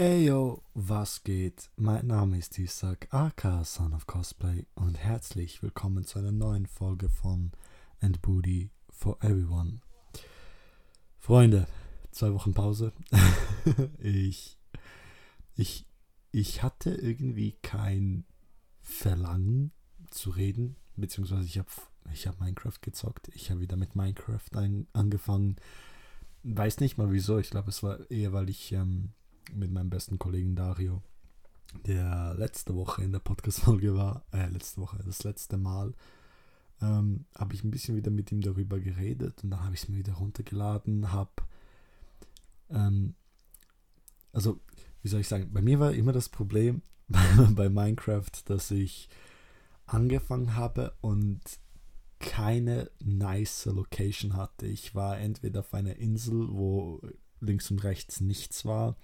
Eyo, was geht? Mein Name ist Isaac, aka Son of Cosplay und herzlich willkommen zu einer neuen Folge von And Booty for Everyone. Freunde, zwei Wochen Pause. ich, ich, ich hatte irgendwie kein Verlangen zu reden, beziehungsweise ich habe ich hab Minecraft gezockt. Ich habe wieder mit Minecraft ein, angefangen. Weiß nicht mal wieso. Ich glaube, es war eher, weil ich ähm, mit meinem besten Kollegen Dario, der letzte Woche in der Podcast-Folge war, äh, letzte Woche, das letzte Mal, ähm, habe ich ein bisschen wieder mit ihm darüber geredet und dann habe ich es mir wieder runtergeladen, habe, ähm, also, wie soll ich sagen, bei mir war immer das Problem bei Minecraft, dass ich angefangen habe und keine nice Location hatte. Ich war entweder auf einer Insel, wo links und rechts nichts war,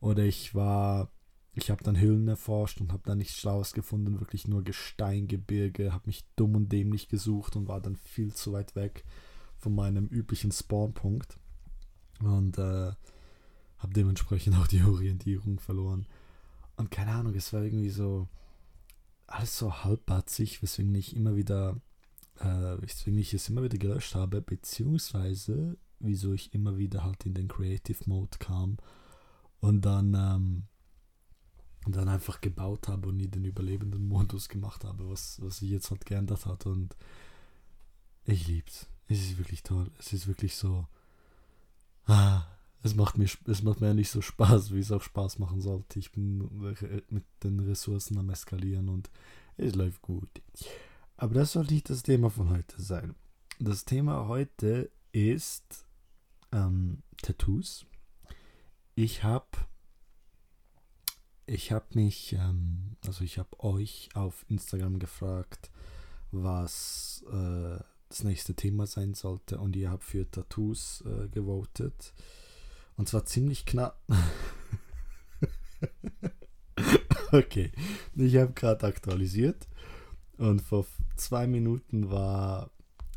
oder ich war, ich habe dann Höhlen erforscht und habe da nichts Schlaues gefunden, wirklich nur Gesteingebirge, habe mich dumm und dämlich gesucht und war dann viel zu weit weg von meinem üblichen Spawnpunkt und äh, habe dementsprechend auch die Orientierung verloren. Und keine Ahnung, es war irgendwie so alles so halbbatzig, weswegen ich immer wieder, äh, weswegen ich es immer wieder gelöscht habe, beziehungsweise wieso ich immer wieder halt in den Creative Mode kam und dann, ähm, dann einfach gebaut habe und nie den überlebenden Modus gemacht habe, was, was sich jetzt halt geändert hat. Und ich lieb's. Es ist wirklich toll. Es ist wirklich so. Ah, es macht mir es macht mir nicht so Spaß, wie es auch Spaß machen sollte. Ich bin mit den Ressourcen am eskalieren und es läuft gut. Aber das soll nicht das Thema von heute sein. Das Thema heute ist ähm, Tattoos ich habe ich habe mich, ähm, also ich habe euch auf Instagram gefragt, was äh, das nächste Thema sein sollte und ihr habt für Tattoos äh, gewotet. Und zwar ziemlich knapp. okay, ich habe gerade aktualisiert und vor zwei Minuten war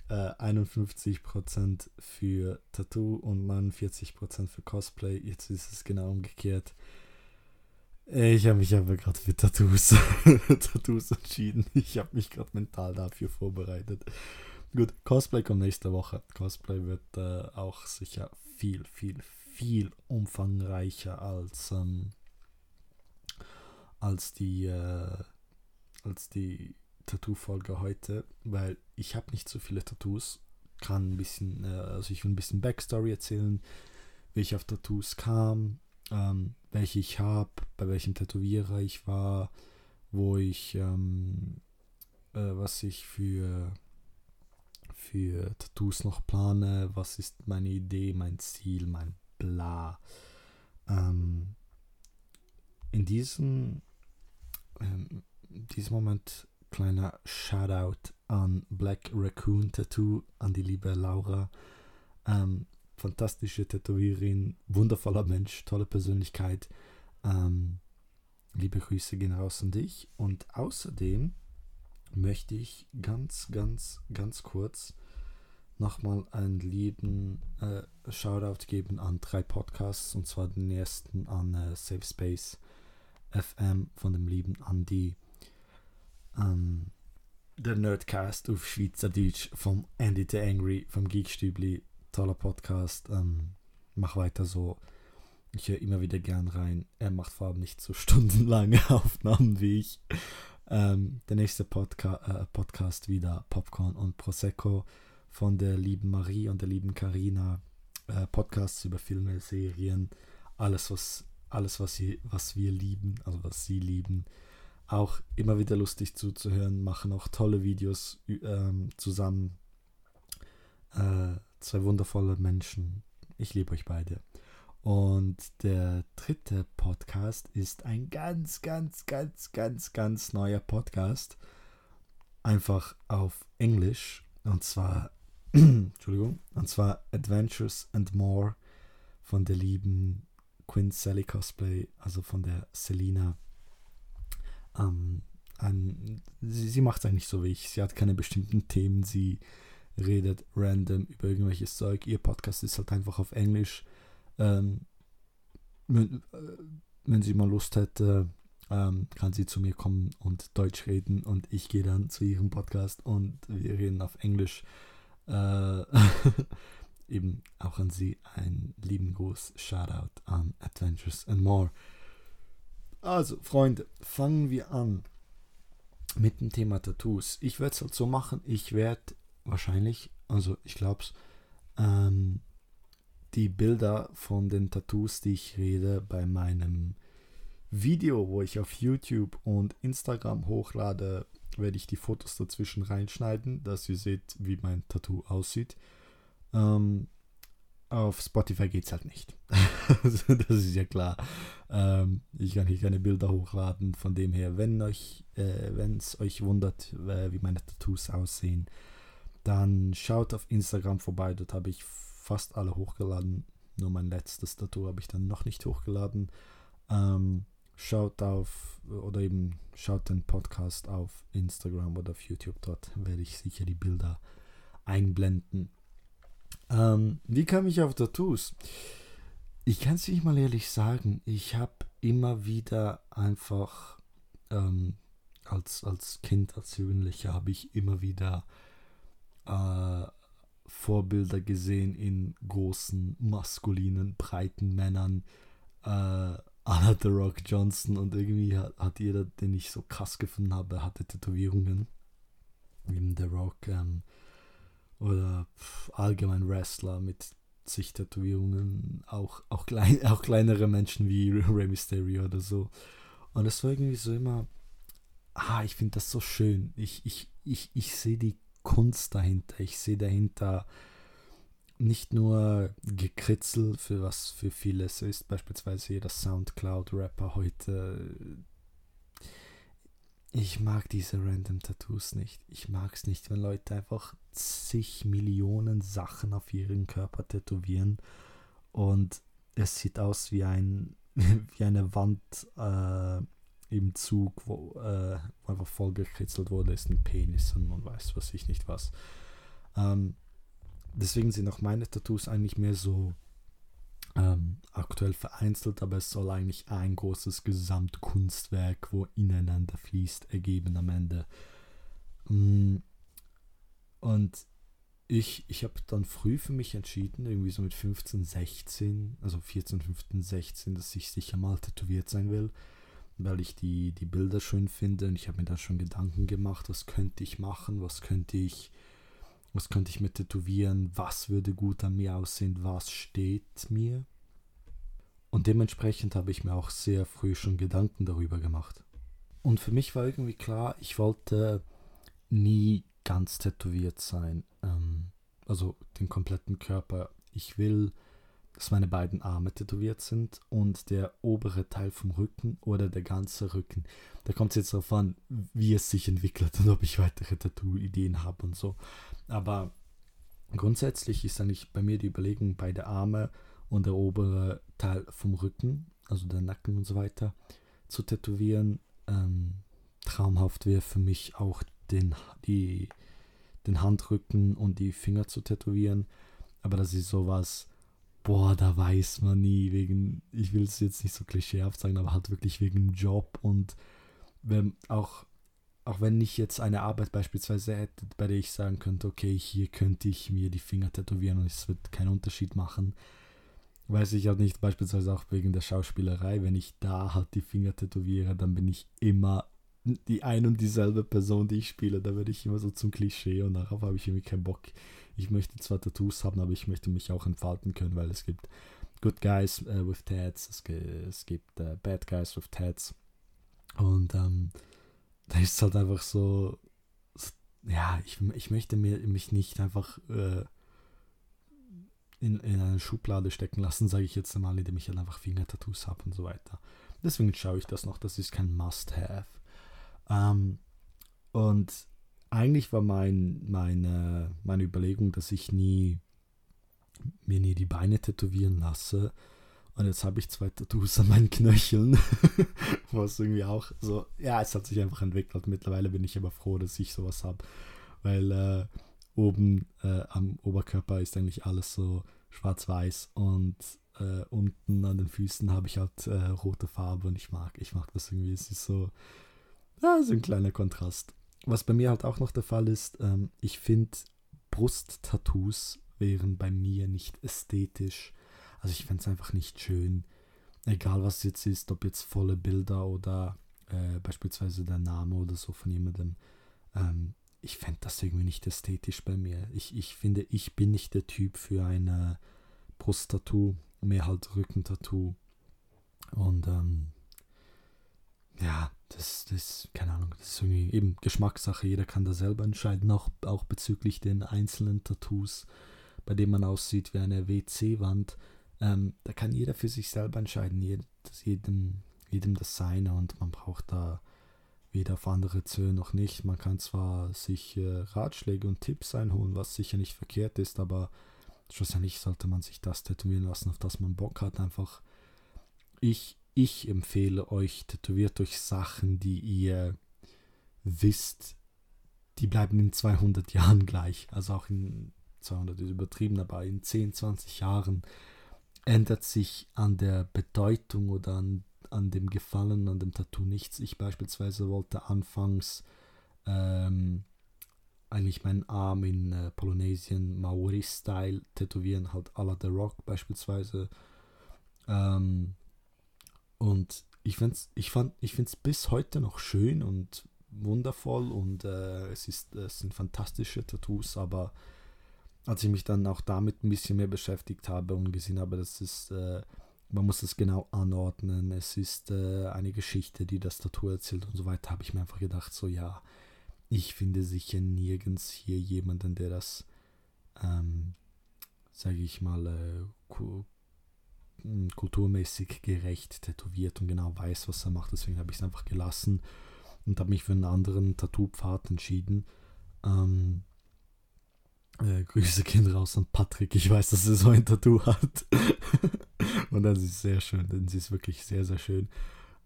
äh, 51% für Tattoo und 49% für Cosplay. Jetzt ist es genau umgekehrt. Ich habe mich aber gerade für Tattoos, Tattoos entschieden. Ich habe mich gerade mental dafür vorbereitet. Gut, Cosplay kommt nächste Woche. Cosplay wird äh, auch sicher viel, viel, viel umfangreicher als, ähm, als die, äh, als die Tattoo-Folge heute, weil ich habe nicht so viele Tattoos. Kann ein bisschen, äh, also ich will ein bisschen Backstory erzählen, wie ich auf Tattoos kam, ähm, welche ich habe, bei welchem Tätowierer ich war, wo ich, ähm, äh, was ich für, für Tattoos noch plane, was ist meine Idee, mein Ziel, mein Bla. Ähm, in diesem, ähm, diesem Moment kleiner Shoutout an Black Raccoon Tattoo, an die liebe Laura. Ähm, fantastische Tätowiererin, wundervoller Mensch, tolle Persönlichkeit. Ähm, liebe Grüße gehen raus an dich. Und außerdem möchte ich ganz, ganz, ganz kurz nochmal einen lieben äh, Shoutout geben an drei Podcasts und zwar den ersten an äh, Safe Space FM von dem lieben Andy ähm, der Nerdcast auf Schweizerdeutsch vom Andy the Angry vom Geekstübli. Toller Podcast. Ähm, mach weiter so. Ich höre immer wieder gern rein. Er macht vor allem nicht so stundenlange Aufnahmen wie ich. Ähm, der nächste Podca äh, Podcast wieder Popcorn und Prosecco von der lieben Marie und der lieben Karina. Äh, Podcasts über Filme, Serien, alles was alles was sie was wir lieben, also was sie lieben auch immer wieder lustig zuzuhören, machen auch tolle Videos ähm, zusammen. Äh, zwei wundervolle Menschen. Ich liebe euch beide. Und der dritte Podcast ist ein ganz, ganz, ganz, ganz, ganz neuer Podcast. Einfach auf Englisch. Und zwar, Entschuldigung, und zwar Adventures and More von der lieben Quinn Sally Cosplay, also von der Selina ähm, ein, sie, sie macht es eigentlich so wie ich. Sie hat keine bestimmten Themen. Sie redet random über irgendwelches Zeug. Ihr Podcast ist halt einfach auf Englisch. Ähm, wenn sie mal Lust hätte, ähm, kann sie zu mir kommen und Deutsch reden und ich gehe dann zu ihrem Podcast und wir reden auf Englisch. Äh, eben auch an sie einen lieben Gruß, Shoutout an Adventures and More. Also, Freunde, fangen wir an mit dem Thema Tattoos. Ich werde es halt so machen, ich werde wahrscheinlich, also ich glaube es, ähm, die Bilder von den Tattoos, die ich rede, bei meinem Video, wo ich auf YouTube und Instagram hochlade, werde ich die Fotos dazwischen reinschneiden, dass ihr seht, wie mein Tattoo aussieht. Ähm, auf Spotify geht es halt nicht. das ist ja klar. Ähm, ich kann hier keine Bilder hochladen. Von dem her, wenn euch, äh, wenn es euch wundert, äh, wie meine Tattoos aussehen, dann schaut auf Instagram vorbei. Dort habe ich fast alle hochgeladen. Nur mein letztes Tattoo habe ich dann noch nicht hochgeladen. Ähm, schaut auf oder eben schaut den Podcast auf Instagram oder auf YouTube. Dort werde ich sicher die Bilder einblenden. Ähm, wie kam ich auf Tattoos? Ich kann es nicht mal ehrlich sagen. Ich habe immer wieder einfach ähm, als, als Kind, als Jugendlicher, habe ich immer wieder äh, Vorbilder gesehen in großen, maskulinen, breiten Männern. Äh, Anna The Rock Johnson und irgendwie hat, hat, jeder, den ich so krass gefunden habe, hatte Tätowierungen. Eben The Rock ähm, oder allgemein Wrestler mit sich Tätowierungen, auch, auch, klein, auch kleinere Menschen wie Rey Mysterio oder so. Und das war irgendwie so immer, ah, ich finde das so schön. Ich, ich, ich, ich sehe die Kunst dahinter. Ich sehe dahinter nicht nur Gekritzel, für was für viele so ist, beispielsweise jeder Soundcloud-Rapper heute. Ich mag diese random Tattoos nicht. Ich mag es nicht, wenn Leute einfach zig Millionen Sachen auf ihren Körper tätowieren und es sieht aus wie ein wie eine Wand äh, im Zug, wo, äh, wo einfach voll gekritzelt wurde, ist ein Penis und man weiß was ich nicht was. Ähm, deswegen sind auch meine Tattoos eigentlich mehr so ähm, aktuell vereinzelt, aber es soll eigentlich ein großes Gesamtkunstwerk, wo ineinander fließt, ergeben am Ende. Mm, und ich, ich habe dann früh für mich entschieden, irgendwie so mit 15, 16, also 14, 15, 16, dass ich sicher mal tätowiert sein will, weil ich die, die Bilder schön finde und ich habe mir da schon Gedanken gemacht, was könnte ich machen, was könnte ich was könnte ich mir tätowieren? Was würde gut an mir aussehen? Was steht mir? Und dementsprechend habe ich mir auch sehr früh schon Gedanken darüber gemacht. Und für mich war irgendwie klar, ich wollte nie ganz tätowiert sein. Ähm, also den kompletten Körper. Ich will, dass meine beiden Arme tätowiert sind und der obere Teil vom Rücken oder der ganze Rücken. Da kommt es jetzt darauf an, wie es sich entwickelt und ob ich weitere Tattoo-Ideen habe und so. Aber grundsätzlich ist eigentlich bei mir die Überlegung, beide Arme und der obere Teil vom Rücken, also der Nacken und so weiter, zu tätowieren. Ähm, traumhaft wäre für mich auch den, die, den Handrücken und die Finger zu tätowieren. Aber das ist sowas, boah, da weiß man nie, wegen, ich will es jetzt nicht so klischeehaft sagen, aber halt wirklich wegen Job und wenn auch auch wenn ich jetzt eine Arbeit beispielsweise hätte, bei der ich sagen könnte, okay, hier könnte ich mir die Finger tätowieren und es wird keinen Unterschied machen, weiß ich halt nicht, beispielsweise auch wegen der Schauspielerei, wenn ich da halt die Finger tätowiere, dann bin ich immer die ein und dieselbe Person, die ich spiele, da werde ich immer so zum Klischee und darauf habe ich irgendwie keinen Bock. Ich möchte zwar Tattoos haben, aber ich möchte mich auch entfalten können, weil es gibt Good Guys uh, with Tats, es, es gibt uh, Bad Guys with Tats und ähm, da ist es halt einfach so, so ja, ich, ich möchte mir, mich nicht einfach äh, in, in eine Schublade stecken lassen, sage ich jetzt einmal, indem ich halt einfach Fingertattoos habe und so weiter. Deswegen schaue ich das noch, das ist kein Must-Have. Ähm, und eigentlich war mein, meine, meine Überlegung, dass ich nie mir nie die Beine tätowieren lasse, und jetzt habe ich zwei Tattoos an meinen Knöcheln. Was irgendwie auch so, ja, es hat sich einfach entwickelt. Mittlerweile bin ich aber froh, dass ich sowas habe. Weil äh, oben äh, am Oberkörper ist eigentlich alles so schwarz-weiß und äh, unten an den Füßen habe ich halt äh, rote Farbe und ich mag, ich mag das irgendwie. Es ist so, ja, so ein kleiner Kontrast. Was bei mir halt auch noch der Fall ist, ähm, ich finde Brusttattoos wären bei mir nicht ästhetisch. Also ich fände es einfach nicht schön. Egal was jetzt ist, ob jetzt volle Bilder oder äh, beispielsweise der Name oder so von jemandem. Ähm, ich fände das irgendwie nicht ästhetisch bei mir. Ich, ich finde, ich bin nicht der Typ für ein Brusttattoo, mehr halt Rückentattoo. Und ähm, ja, das, das, keine Ahnung, das ist irgendwie eben Geschmackssache. Jeder kann da selber entscheiden, auch, auch bezüglich den einzelnen Tattoos, bei denen man aussieht wie eine WC-Wand. Ähm, da kann jeder für sich selber entscheiden, jedem, jedem das seine und man braucht da weder auf andere zu noch nicht. Man kann zwar sich äh, Ratschläge und Tipps einholen, was sicher nicht verkehrt ist, aber schlussendlich sollte man sich das tätowieren lassen, auf das man Bock hat. Einfach, ich, ich empfehle euch, tätowiert euch Sachen, die ihr wisst, die bleiben in 200 Jahren gleich. Also auch in 200 ist übertrieben, aber in 10, 20 Jahren ändert sich an der Bedeutung oder an an dem Gefallen, an dem Tattoo nichts. Ich beispielsweise wollte anfangs ähm, eigentlich meinen Arm in äh, Polynesien Maori-Style tätowieren, halt à la The Rock beispielsweise. Ähm, und ich, find's, ich, ich bis heute noch schön und wundervoll und äh, es, ist, es sind fantastische Tattoos, aber als ich mich dann auch damit ein bisschen mehr beschäftigt habe und gesehen habe, dass es äh, man muss es genau anordnen. Es ist äh, eine Geschichte, die das Tattoo erzählt und so weiter. Habe ich mir einfach gedacht, so ja, ich finde sicher nirgends hier jemanden, der das, ähm, sage ich mal, äh, kulturmäßig gerecht tätowiert und genau weiß, was er macht. Deswegen habe ich es einfach gelassen und habe mich für einen anderen Tattoo-Pfad entschieden. Ähm, äh, Grüße gehen raus an Patrick. Ich weiß, dass er so ein Tattoo hat. Und das ist sehr schön, denn sie ist wirklich sehr, sehr schön.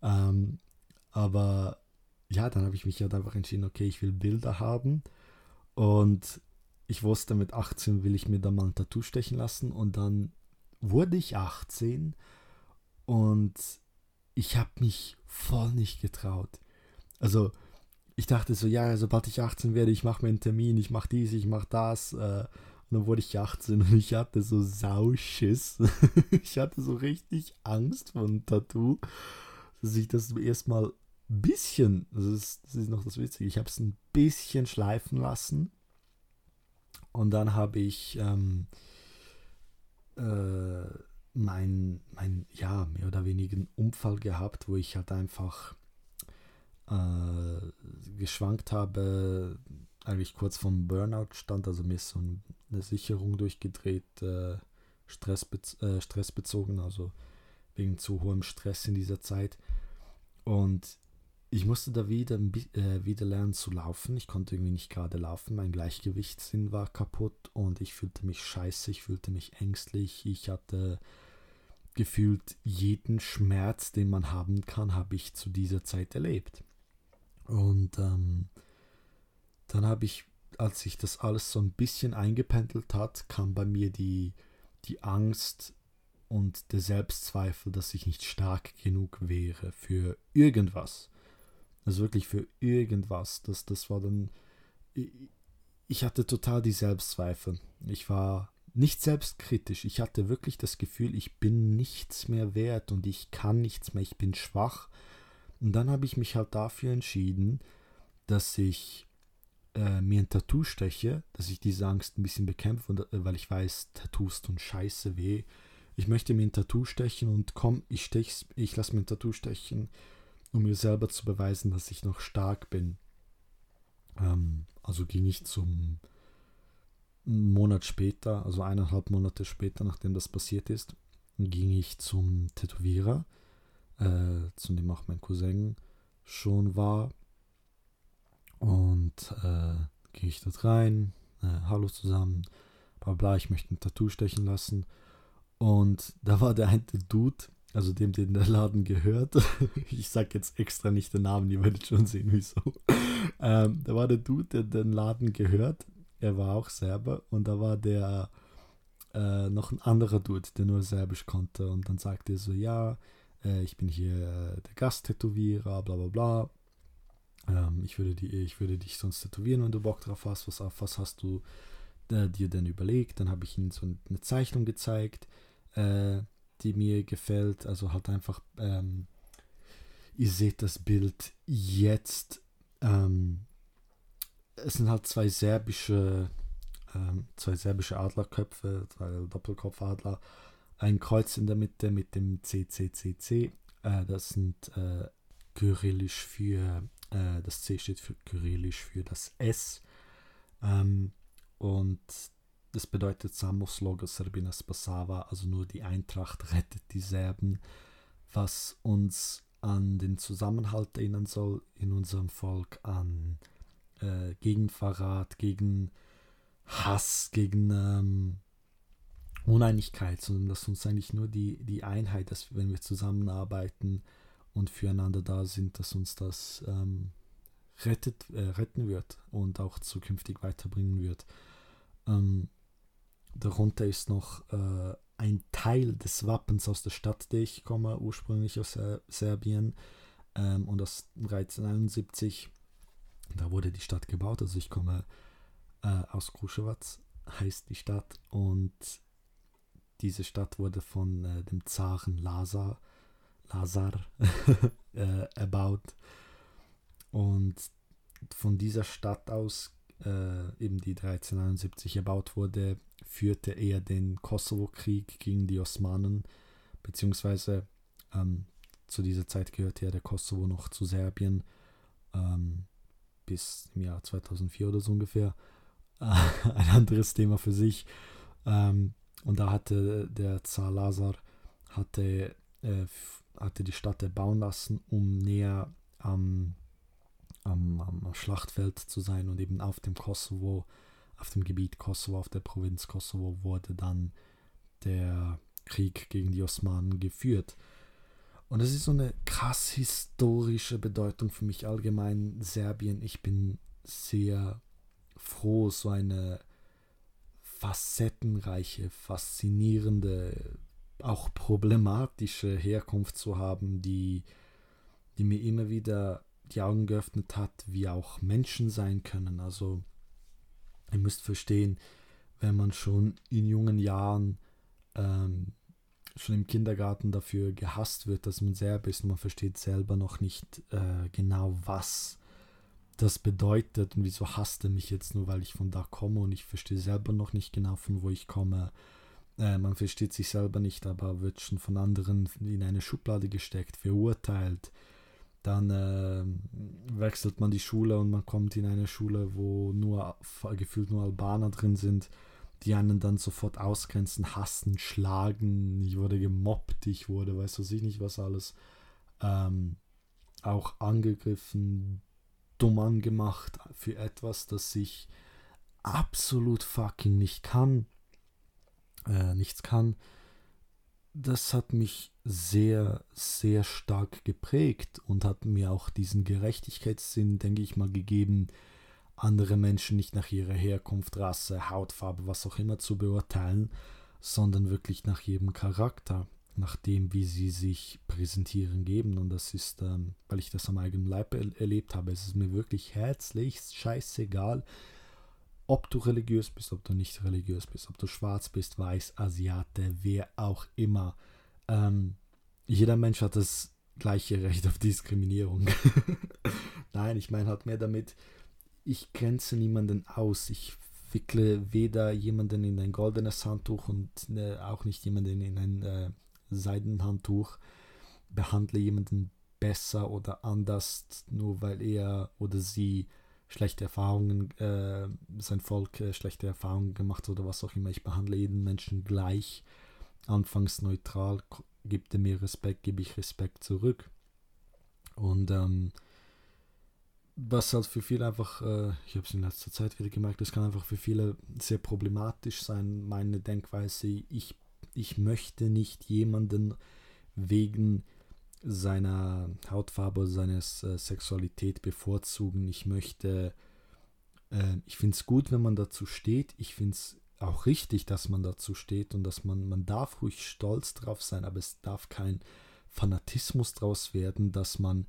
Ähm, aber ja, dann habe ich mich halt einfach entschieden, okay, ich will Bilder haben. Und ich wusste, mit 18 will ich mir dann mal ein Tattoo stechen lassen. Und dann wurde ich 18 und ich habe mich voll nicht getraut. Also ich dachte so, ja, sobald ich 18 werde, ich mache mir einen Termin, ich mache dies, ich mache das. Äh, und dann wurde ich 18 und ich hatte so Sauschiss. ich hatte so richtig Angst vor einem Tattoo, dass ich das erstmal ein bisschen, das ist, das ist noch das Witzige, ich habe es ein bisschen schleifen lassen. Und dann habe ich ähm, äh, mein, mein, ja, mehr oder weniger Unfall gehabt, wo ich halt einfach äh, geschwankt habe, eigentlich kurz vom Burnout stand, also mir ist so eine Sicherung durchgedreht, äh, stressbez äh, stressbezogen, also wegen zu hohem Stress in dieser Zeit. Und ich musste da wieder, äh, wieder lernen zu laufen. Ich konnte irgendwie nicht gerade laufen. Mein Gleichgewichtssinn war kaputt und ich fühlte mich scheiße, ich fühlte mich ängstlich. Ich hatte gefühlt jeden Schmerz, den man haben kann, habe ich zu dieser Zeit erlebt. Und ähm, dann habe ich, als sich das alles so ein bisschen eingependelt hat, kam bei mir die, die Angst und der Selbstzweifel, dass ich nicht stark genug wäre für irgendwas. Also wirklich für irgendwas. Das, das war dann. Ich hatte total die Selbstzweifel. Ich war nicht selbstkritisch. Ich hatte wirklich das Gefühl, ich bin nichts mehr wert und ich kann nichts mehr. Ich bin schwach. Und dann habe ich mich halt dafür entschieden, dass ich äh, mir ein Tattoo steche, dass ich diese Angst ein bisschen bekämpfe, und, äh, weil ich weiß, Tattoos tun scheiße weh. Ich möchte mir ein Tattoo stechen und komm, ich stech's, ich lasse mir ein Tattoo stechen, um mir selber zu beweisen, dass ich noch stark bin. Ähm, also ging ich zum einen Monat später, also eineinhalb Monate später, nachdem das passiert ist, ging ich zum Tätowierer, äh, zu dem auch mein Cousin schon war und äh, gehe ich dort rein, äh, hallo zusammen, bla bla, ich möchte ein Tattoo stechen lassen. Und da war der eine Dude, also dem, den der Laden gehört. ich sag jetzt extra nicht den Namen, ihr werdet schon sehen, wieso. Ähm, da war der Dude, der den Laden gehört. Er war auch selber und da war der äh, noch ein anderer Dude, der nur Serbisch konnte. Und dann sagte er so, ja, äh, ich bin hier äh, der Gasttätowierer, bla bla bla. Ähm, ich, würde die, ich würde dich sonst tätowieren, wenn du Bock drauf hast. Was, was hast du äh, dir denn überlegt? Dann habe ich ihm so eine Zeichnung gezeigt, äh, die mir gefällt. Also halt einfach, ähm, ihr seht das Bild jetzt. Ähm, es sind halt zwei serbische, ähm, zwei serbische Adlerköpfe, zwei Doppelkopfadler, ein Kreuz in der Mitte mit dem CCCC. Äh, das sind äh, kyrillisch für, äh, das C steht für kyrillisch für das S. Ähm, und das bedeutet Samos Logo Serbinas Basava, also nur die Eintracht rettet die Serben, was uns an den Zusammenhalt erinnern soll in unserem Volk, an äh, gegen Verrat, gegen Hass, gegen ähm, Uneinigkeit, sondern dass uns eigentlich nur die, die Einheit, dass wenn wir zusammenarbeiten und füreinander da sind, dass uns das ähm, rettet, äh, retten wird und auch zukünftig weiterbringen wird. Ähm, darunter ist noch äh, ein Teil des Wappens aus der Stadt, der ich komme, ursprünglich aus äh, Serbien ähm, und aus 1371 da wurde die Stadt gebaut. Also ich komme äh, aus Kruševac, heißt die Stadt. Und diese Stadt wurde von äh, dem Zaren Lazar, Lazar äh, erbaut. Und von dieser Stadt aus, äh, eben die 1371 erbaut wurde, führte er den Kosovo-Krieg gegen die Osmanen, beziehungsweise ähm, zu dieser Zeit gehörte ja der Kosovo noch zu Serbien. Ähm, bis im Jahr 2004 oder so ungefähr. ein anderes Thema für sich. Ähm, und da hatte der Zar Lazar hatte, äh, hatte die Stadt erbauen lassen, um näher am, am, am Schlachtfeld zu sein und eben auf dem Kosovo, auf dem Gebiet Kosovo, auf der Provinz Kosovo wurde dann der Krieg gegen die Osmanen geführt. Und das ist so eine krass historische Bedeutung für mich allgemein, Serbien. Ich bin sehr froh, so eine facettenreiche, faszinierende, auch problematische Herkunft zu haben, die, die mir immer wieder die Augen geöffnet hat, wie auch Menschen sein können. Also ihr müsst verstehen, wenn man schon in jungen Jahren ähm, schon im Kindergarten dafür gehasst wird, dass man Serb ist und man versteht selber noch nicht äh, genau, was das bedeutet und wieso hasst er mich jetzt nur, weil ich von da komme und ich verstehe selber noch nicht genau, von wo ich komme. Äh, man versteht sich selber nicht, aber wird schon von anderen in eine Schublade gesteckt, verurteilt. Dann äh, wechselt man die Schule und man kommt in eine Schule, wo nur gefühlt nur Albaner drin sind die einen dann sofort ausgrenzen, hassen, schlagen. Ich wurde gemobbt, ich wurde, weiß was ich nicht, was alles. Ähm, auch angegriffen, dumm angemacht für etwas, das ich absolut fucking nicht kann, äh, nichts kann. Das hat mich sehr, sehr stark geprägt und hat mir auch diesen Gerechtigkeitssinn, denke ich mal, gegeben, andere Menschen nicht nach ihrer Herkunft, Rasse, Hautfarbe, was auch immer zu beurteilen, sondern wirklich nach jedem Charakter, nach dem, wie sie sich präsentieren geben. Und das ist, ähm, weil ich das am eigenen Leib er erlebt habe, es ist mir wirklich herzlichst scheißegal, ob du religiös bist, ob du nicht religiös bist, ob du schwarz bist, weiß, Asiate, wer auch immer. Ähm, jeder Mensch hat das gleiche Recht auf Diskriminierung. Nein, ich meine halt mehr damit, ich grenze niemanden aus. Ich wickle weder jemanden in ein goldenes Handtuch und äh, auch nicht jemanden in ein äh, Seidenhandtuch. Behandle jemanden besser oder anders, nur weil er oder sie schlechte Erfahrungen, äh, sein Volk äh, schlechte Erfahrungen gemacht oder was auch immer. Ich behandle jeden Menschen gleich, anfangs neutral, gibt er mir Respekt, gebe ich Respekt zurück. Und ähm, was halt für viele einfach, äh, ich habe es in letzter Zeit wieder gemerkt, das kann einfach für viele sehr problematisch sein, meine Denkweise. Ich, ich möchte nicht jemanden wegen seiner Hautfarbe, seiner äh, Sexualität bevorzugen. Ich möchte, äh, ich finde es gut, wenn man dazu steht. Ich finde es auch richtig, dass man dazu steht und dass man, man darf ruhig stolz drauf sein, aber es darf kein Fanatismus draus werden, dass man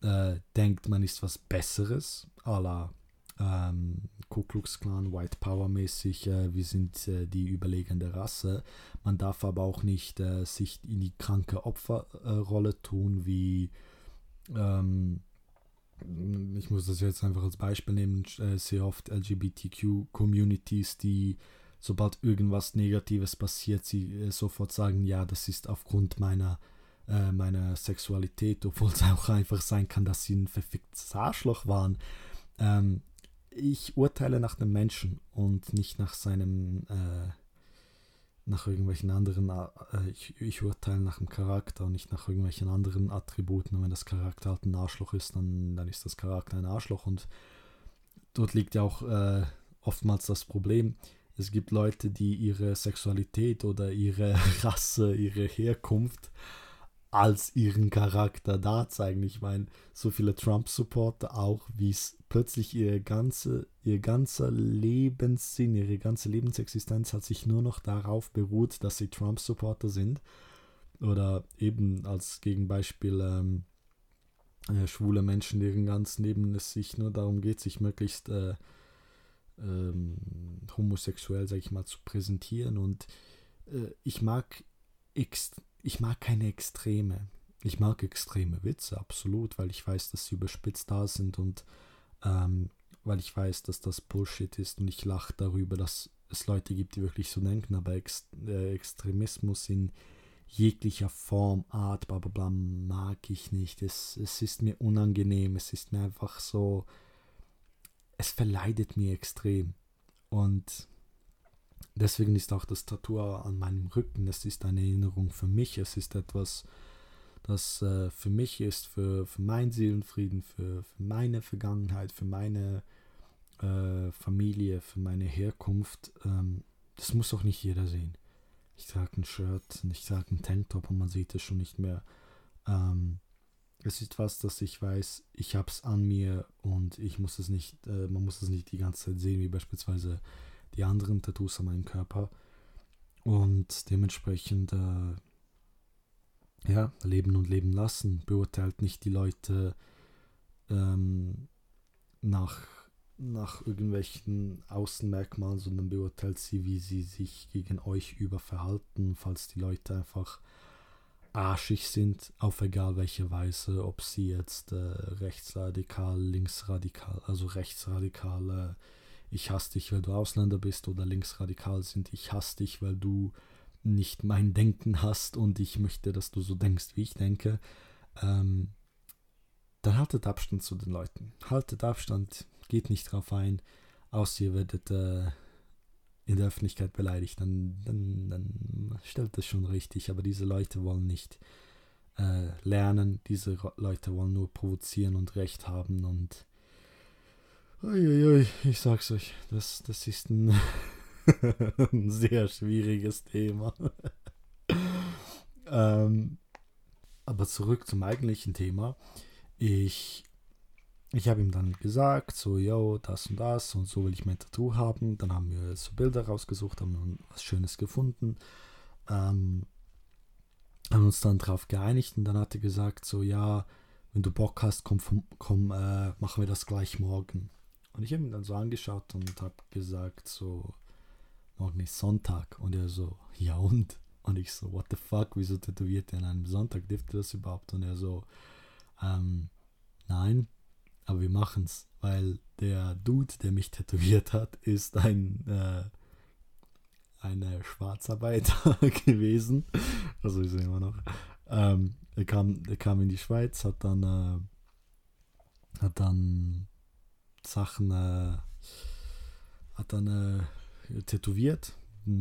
äh, denkt, man ist was Besseres, à la ähm, Ku Klux Klan, White Power mäßig, äh, wir sind äh, die überlegende Rasse. Man darf aber auch nicht äh, sich in die kranke Opferrolle tun, wie ähm, ich muss das jetzt einfach als Beispiel nehmen, äh, sehr oft LGBTQ-Communities, die sobald irgendwas Negatives passiert, sie äh, sofort sagen, ja, das ist aufgrund meiner, äh, meiner Sexualität, obwohl es auch einfach sein kann, dass sie ein verficktes Arschloch waren. Ähm, ich urteile nach dem Menschen und nicht nach seinem, äh, nach irgendwelchen anderen, äh, ich, ich, urteile nach dem Charakter und nicht nach irgendwelchen anderen Attributen. Und wenn das Charakter halt ein Arschloch ist, dann, dann ist das Charakter ein Arschloch und dort liegt ja auch äh, oftmals das Problem es gibt Leute, die ihre Sexualität oder ihre Rasse, ihre Herkunft als ihren Charakter da zeigen. Ich meine, so viele Trump-Supporter auch, wie es plötzlich ihre ganze, ihr ganzer Lebenssinn, ihre ganze Lebensexistenz hat sich nur noch darauf beruht, dass sie Trump-Supporter sind. Oder eben als Gegenbeispiel ähm, äh, schwule Menschen, deren ganzen Leben es sich nur darum geht, sich möglichst äh, ähm, homosexuell, sag ich mal, zu präsentieren. Und äh, ich mag ich mag keine Extreme. Ich mag extreme Witze, absolut, weil ich weiß, dass sie überspitzt da sind und ähm, weil ich weiß, dass das Bullshit ist und ich lache darüber, dass es Leute gibt, die wirklich so denken, aber Ex äh, Extremismus in jeglicher Form, Art, bla bla bla, mag ich nicht. Es, es ist mir unangenehm, es ist mir einfach so, es verleidet mir extrem. Und deswegen ist auch das Tattoo an meinem Rücken, es ist eine Erinnerung für mich, es ist etwas, das äh, für mich ist, für, für meinen Seelenfrieden, für, für meine Vergangenheit, für meine äh, Familie, für meine Herkunft. Ähm, das muss auch nicht jeder sehen. Ich trage ein Shirt, ich trage ein Tanktop und man sieht es schon nicht mehr. Ähm, es ist was, dass ich weiß, ich habe es an mir und ich muss es nicht, äh, man muss es nicht die ganze Zeit sehen, wie beispielsweise die anderen Tattoos an meinem Körper. Und dementsprechend, äh, ja, leben und leben lassen. Beurteilt nicht die Leute ähm, nach, nach irgendwelchen Außenmerkmalen, sondern beurteilt sie, wie sie sich gegen euch über verhalten, falls die Leute einfach arschig sind, auf egal welche Weise, ob sie jetzt äh, rechtsradikal, linksradikal, also rechtsradikal, äh, ich hasse dich, weil du Ausländer bist, oder linksradikal sind, ich hasse dich, weil du nicht mein Denken hast und ich möchte, dass du so denkst, wie ich denke, ähm, dann haltet Abstand zu den Leuten. Haltet Abstand, geht nicht drauf ein, außer ihr werdet äh, in der Öffentlichkeit beleidigt, dann, dann, dann stellt das schon richtig. Aber diese Leute wollen nicht äh, lernen, diese Leute wollen nur provozieren und Recht haben und Uiuiui, ich sag's euch, das, das ist ein, ein sehr schwieriges Thema. ähm, aber zurück zum eigentlichen Thema. Ich ich habe ihm dann gesagt, so, yo, das und das und so will ich mein Tattoo haben. Dann haben wir so Bilder rausgesucht, haben was Schönes gefunden. Ähm, haben uns dann darauf geeinigt und dann hat er gesagt, so, ja, wenn du Bock hast, komm, komm äh, machen wir das gleich morgen. Und ich habe ihn dann so angeschaut und habe gesagt, so, morgen ist Sonntag. Und er so, ja und? Und ich so, what the fuck, wieso tätowiert er an einem Sonntag? Dürfte das überhaupt? Und er so, ähm, nein, aber wir machen es, weil der Dude, der mich tätowiert hat, ist ein äh, eine Schwarzarbeiter gewesen. Also ist er immer noch. Ähm, er, kam, er kam in die Schweiz, hat dann äh, hat dann Sachen äh, hat dann äh, tätowiert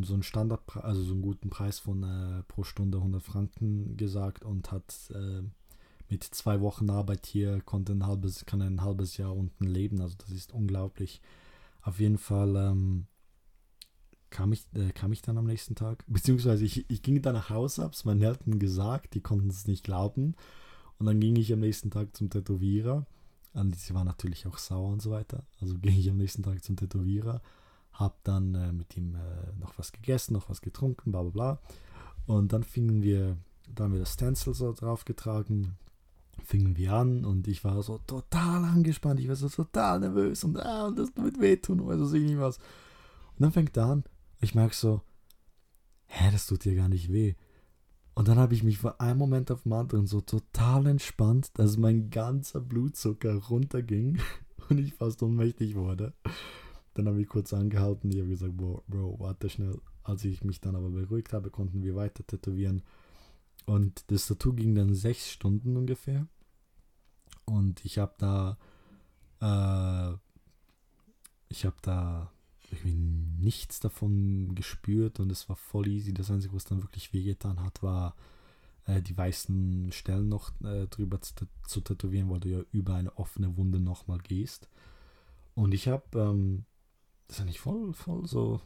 so einen Standard also so einen guten Preis von äh, pro Stunde 100 Franken gesagt und hat äh, mit zwei Wochen Arbeit hier konnte ein halbes, kann ein halbes Jahr unten leben. Also das ist unglaublich. Auf jeden Fall ähm, kam, ich, äh, kam ich dann am nächsten Tag. Beziehungsweise ich, ich ging dann nach Hause, hab's meinen Eltern gesagt, die konnten es nicht glauben. Und dann ging ich am nächsten Tag zum Tätowierer. Sie war natürlich auch sauer und so weiter. Also ging ich am nächsten Tag zum Tätowierer, Hab dann äh, mit ihm äh, noch was gegessen, noch was getrunken, bla bla bla. Und dann fingen wir, dann haben wir das Stencil so draufgetragen, fingen wir an und ich war so total angespannt, ich war so total nervös und, ah, das wird wehtun oder so ich was. Und dann fängt er an, ich merke so, hä, das tut dir gar nicht weh. Und dann habe ich mich von einem Moment auf den anderen so total entspannt, dass mein ganzer Blutzucker runterging und ich fast ohnmächtig wurde. Dann habe ich kurz angehalten, ich habe gesagt, Bro, Bro, warte schnell. Als ich mich dann aber beruhigt habe, konnten wir weiter tätowieren. Und das Tattoo ging dann sechs Stunden ungefähr. Und ich habe da, äh, ich habe da irgendwie nichts davon gespürt und es war voll easy. Das Einzige, was dann wirklich wehgetan hat, war äh, die weißen Stellen noch äh, drüber zu, zu, tätowieren, weil du ja über eine offene Wunde nochmal gehst. Und ich habe, ähm, das eigentlich voll, voll so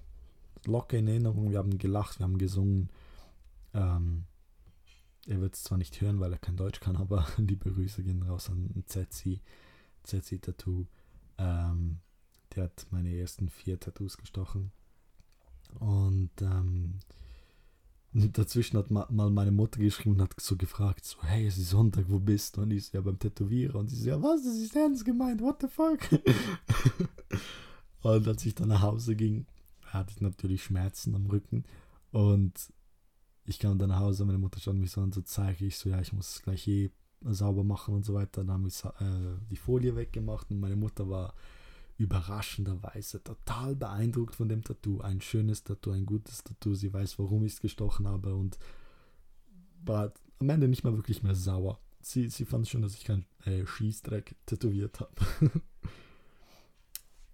locker in Erinnerung. Wir haben gelacht, wir haben gesungen. Ähm, er wird es zwar nicht hören, weil er kein Deutsch kann, aber liebe Grüße gehen raus an Zetzi, Zetzi Tattoo. Ähm, der hat meine ersten vier Tattoos gestochen. Und ähm, dazwischen hat mal meine Mutter geschrieben und hat so gefragt, so, hey, es ist Sonntag, wo bist du? Und ich so, ja, beim Tätowierer. Und sie so, ja, was, das ist ernst gemeint, what the fuck? und als ich dann nach Hause ging, hatte ich natürlich Schmerzen am Rücken. Und ich kam dann nach Hause, meine Mutter schaut mich so an, so zeige ich so, ja, ich muss es gleich eh sauber machen und so weiter. Dann haben wir äh, die Folie weggemacht und meine Mutter war überraschenderweise total beeindruckt von dem Tattoo. Ein schönes Tattoo, ein gutes Tattoo. Sie weiß, warum ich es gestochen habe und war am Ende nicht mal wirklich mehr sauer. Sie, sie fand schon, dass ich keinen äh, Schießdreck tätowiert habe.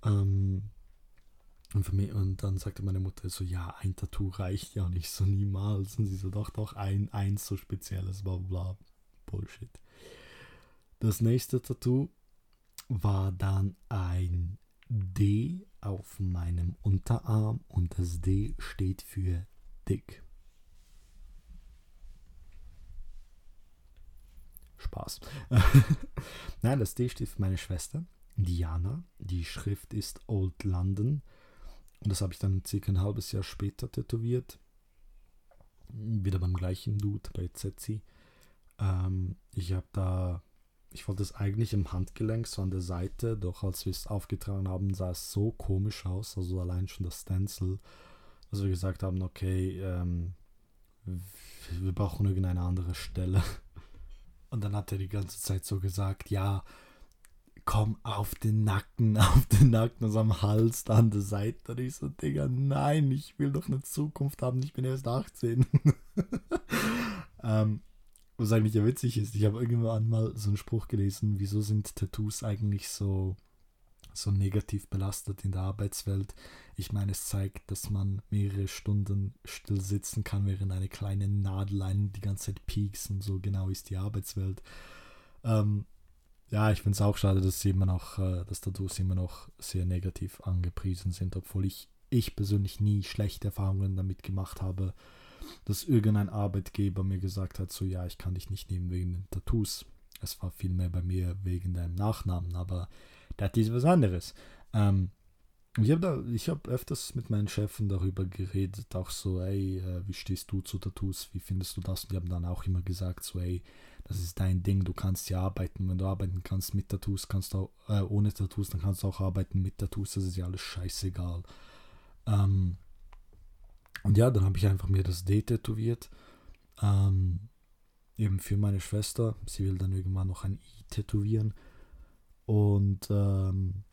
ähm, und, mich, und dann sagte meine Mutter so, ja, ein Tattoo reicht ja nicht so niemals. Und sie so, doch, doch, ein, eins so spezielles, bla bla. Bullshit. Das nächste Tattoo war dann ein D auf meinem Unterarm und das D steht für dick. Spaß. Nein, das D steht für meine Schwester, Diana. Die Schrift ist Old London. Und das habe ich dann circa ein halbes Jahr später tätowiert. Wieder beim gleichen Dude, bei Zetzi. Ähm, ich habe da ich wollte es eigentlich im Handgelenk, so an der Seite, doch als wir es aufgetragen haben, sah es so komisch aus, also allein schon das Stencil, dass wir gesagt haben, okay, ähm, wir brauchen irgendeine andere Stelle. Und dann hat er die ganze Zeit so gesagt, ja, komm auf den Nacken, auf den Nacken, also am Hals, da an der Seite. Und ich so, Digga, nein, ich will doch eine Zukunft haben, ich bin erst 18. ähm, was eigentlich ja witzig ist, ich habe irgendwann mal so einen Spruch gelesen, wieso sind Tattoos eigentlich so, so negativ belastet in der Arbeitswelt? Ich meine, es zeigt, dass man mehrere Stunden still sitzen kann, während eine kleine Nadel einen die ganze Zeit piekst und so genau ist die Arbeitswelt. Ähm, ja, ich finde es auch schade, dass immer noch, äh, dass Tattoos immer noch sehr negativ angepriesen sind, obwohl ich, ich persönlich nie schlechte Erfahrungen damit gemacht habe dass irgendein Arbeitgeber mir gesagt hat, so ja, ich kann dich nicht nehmen wegen den Tattoos. Es war vielmehr bei mir wegen deinem Nachnamen, aber das ist was anderes. Ähm, ich habe hab öfters mit meinen Chefen darüber geredet, auch so, ey, äh, wie stehst du zu Tattoos, wie findest du das? Und die haben dann auch immer gesagt, so, ey, das ist dein Ding, du kannst ja arbeiten, wenn du arbeiten kannst mit Tattoos, kannst du auch, äh, ohne Tattoos, dann kannst du auch arbeiten mit Tattoos, das ist ja alles scheißegal. Ähm, und ja, dann habe ich einfach mir das D tätowiert. Ähm, eben für meine Schwester. Sie will dann irgendwann noch ein I tätowieren. Und ähm,